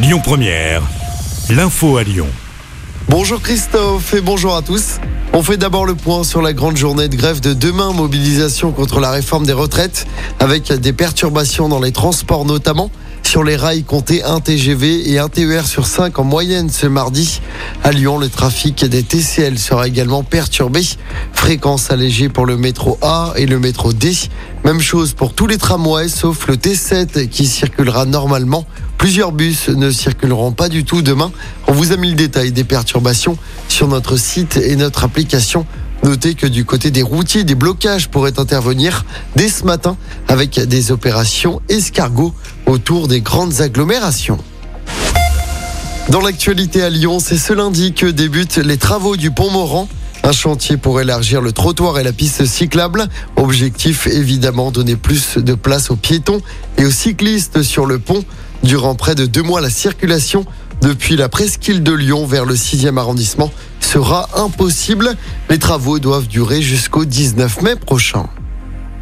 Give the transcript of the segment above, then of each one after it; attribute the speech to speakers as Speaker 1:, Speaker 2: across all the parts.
Speaker 1: Lyon Première, l'info à Lyon.
Speaker 2: Bonjour Christophe et bonjour à tous. On fait d'abord le point sur la grande journée de grève de demain, mobilisation contre la réforme des retraites, avec des perturbations dans les transports notamment. Sur les rails, comptez un TGV et un TER sur 5 en moyenne ce mardi. À Lyon, le trafic des TCL sera également perturbé. Fréquence allégée pour le métro A et le métro D. Même chose pour tous les tramways sauf le T7 qui circulera normalement. Plusieurs bus ne circuleront pas du tout demain. On vous a mis le détail des perturbations sur notre site et notre application. Notez que du côté des routiers, des blocages pourraient intervenir dès ce matin avec des opérations escargots autour des grandes agglomérations. Dans l'actualité à Lyon, c'est ce lundi que débutent les travaux du pont Moran. Un chantier pour élargir le trottoir et la piste cyclable. Objectif évidemment donner plus de place aux piétons et aux cyclistes sur le pont. Durant près de deux mois, la circulation depuis la presqu'île de Lyon vers le 6e arrondissement sera impossible. Les travaux doivent durer jusqu'au 19 mai prochain.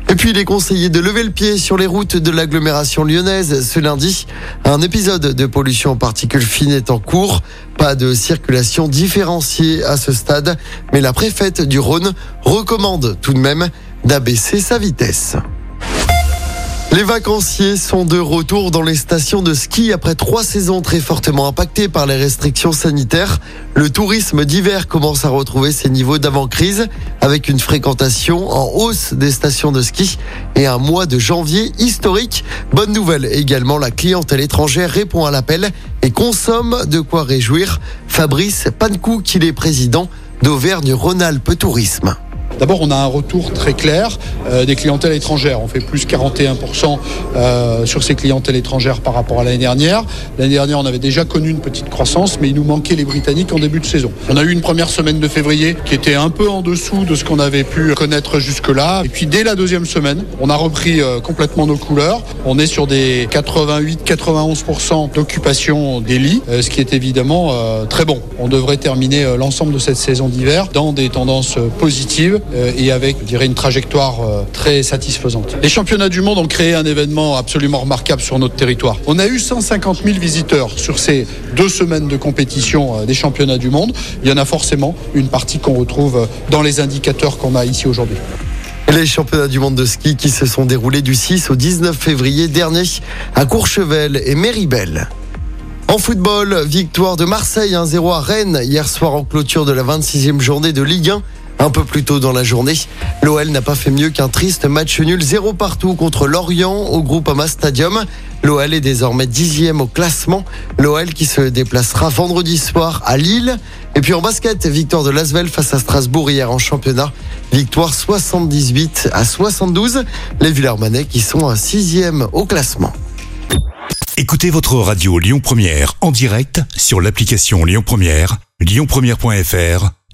Speaker 2: Et puis il est conseillé de lever le pied sur les routes de l'agglomération lyonnaise ce lundi. Un épisode de pollution en particules fines est en cours. Pas de circulation différenciée à ce stade, mais la préfète du Rhône recommande tout de même d'abaisser sa vitesse. Les vacanciers sont de retour dans les stations de ski après trois saisons très fortement impactées par les restrictions sanitaires. Le tourisme d'hiver commence à retrouver ses niveaux d'avant-crise avec une fréquentation en hausse des stations de ski et un mois de janvier historique. Bonne nouvelle également, la clientèle étrangère répond à l'appel et consomme de quoi réjouir. Fabrice Pancou, qui est président d'Auvergne-Rhône-Alpes Tourisme.
Speaker 3: D'abord, on a un retour très clair euh, des clientèles étrangères. On fait plus 41% euh, sur ces clientèles étrangères par rapport à l'année dernière. L'année dernière, on avait déjà connu une petite croissance, mais il nous manquait les Britanniques en début de saison. On a eu une première semaine de février qui était un peu en dessous de ce qu'on avait pu connaître jusque-là. Et puis, dès la deuxième semaine, on a repris euh, complètement nos couleurs. On est sur des 88-91% d'occupation des lits, ce qui est évidemment très bon. On devrait terminer l'ensemble de cette saison d'hiver dans des tendances positives euh, et avec, je une trajectoire euh, très satisfaisante. Les championnats du monde ont créé un événement absolument remarquable sur notre territoire. On a eu 150 000 visiteurs sur ces deux semaines de compétition euh, des championnats du monde. Il y en a forcément une partie qu'on retrouve dans les indicateurs qu'on a ici aujourd'hui.
Speaker 2: Les championnats du monde de ski qui se sont déroulés du 6 au 19 février dernier à Courchevel et Méribel. En football, victoire de Marseille 1-0 à Rennes hier soir en clôture de la 26e journée de Ligue 1. Un peu plus tôt dans la journée, l'OL n'a pas fait mieux qu'un triste match nul 0 partout contre Lorient au groupe Ama Stadium. L'OL est désormais dixième au classement. L'OL qui se déplacera vendredi soir à Lille. Et puis en basket, victoire de Lasvel face à Strasbourg hier en championnat. Victoire 78 à 72. Les Villarmanais qui sont à sixième au classement.
Speaker 1: Écoutez votre radio Lyon Première en direct sur l'application Lyon Première, lyonpremière.fr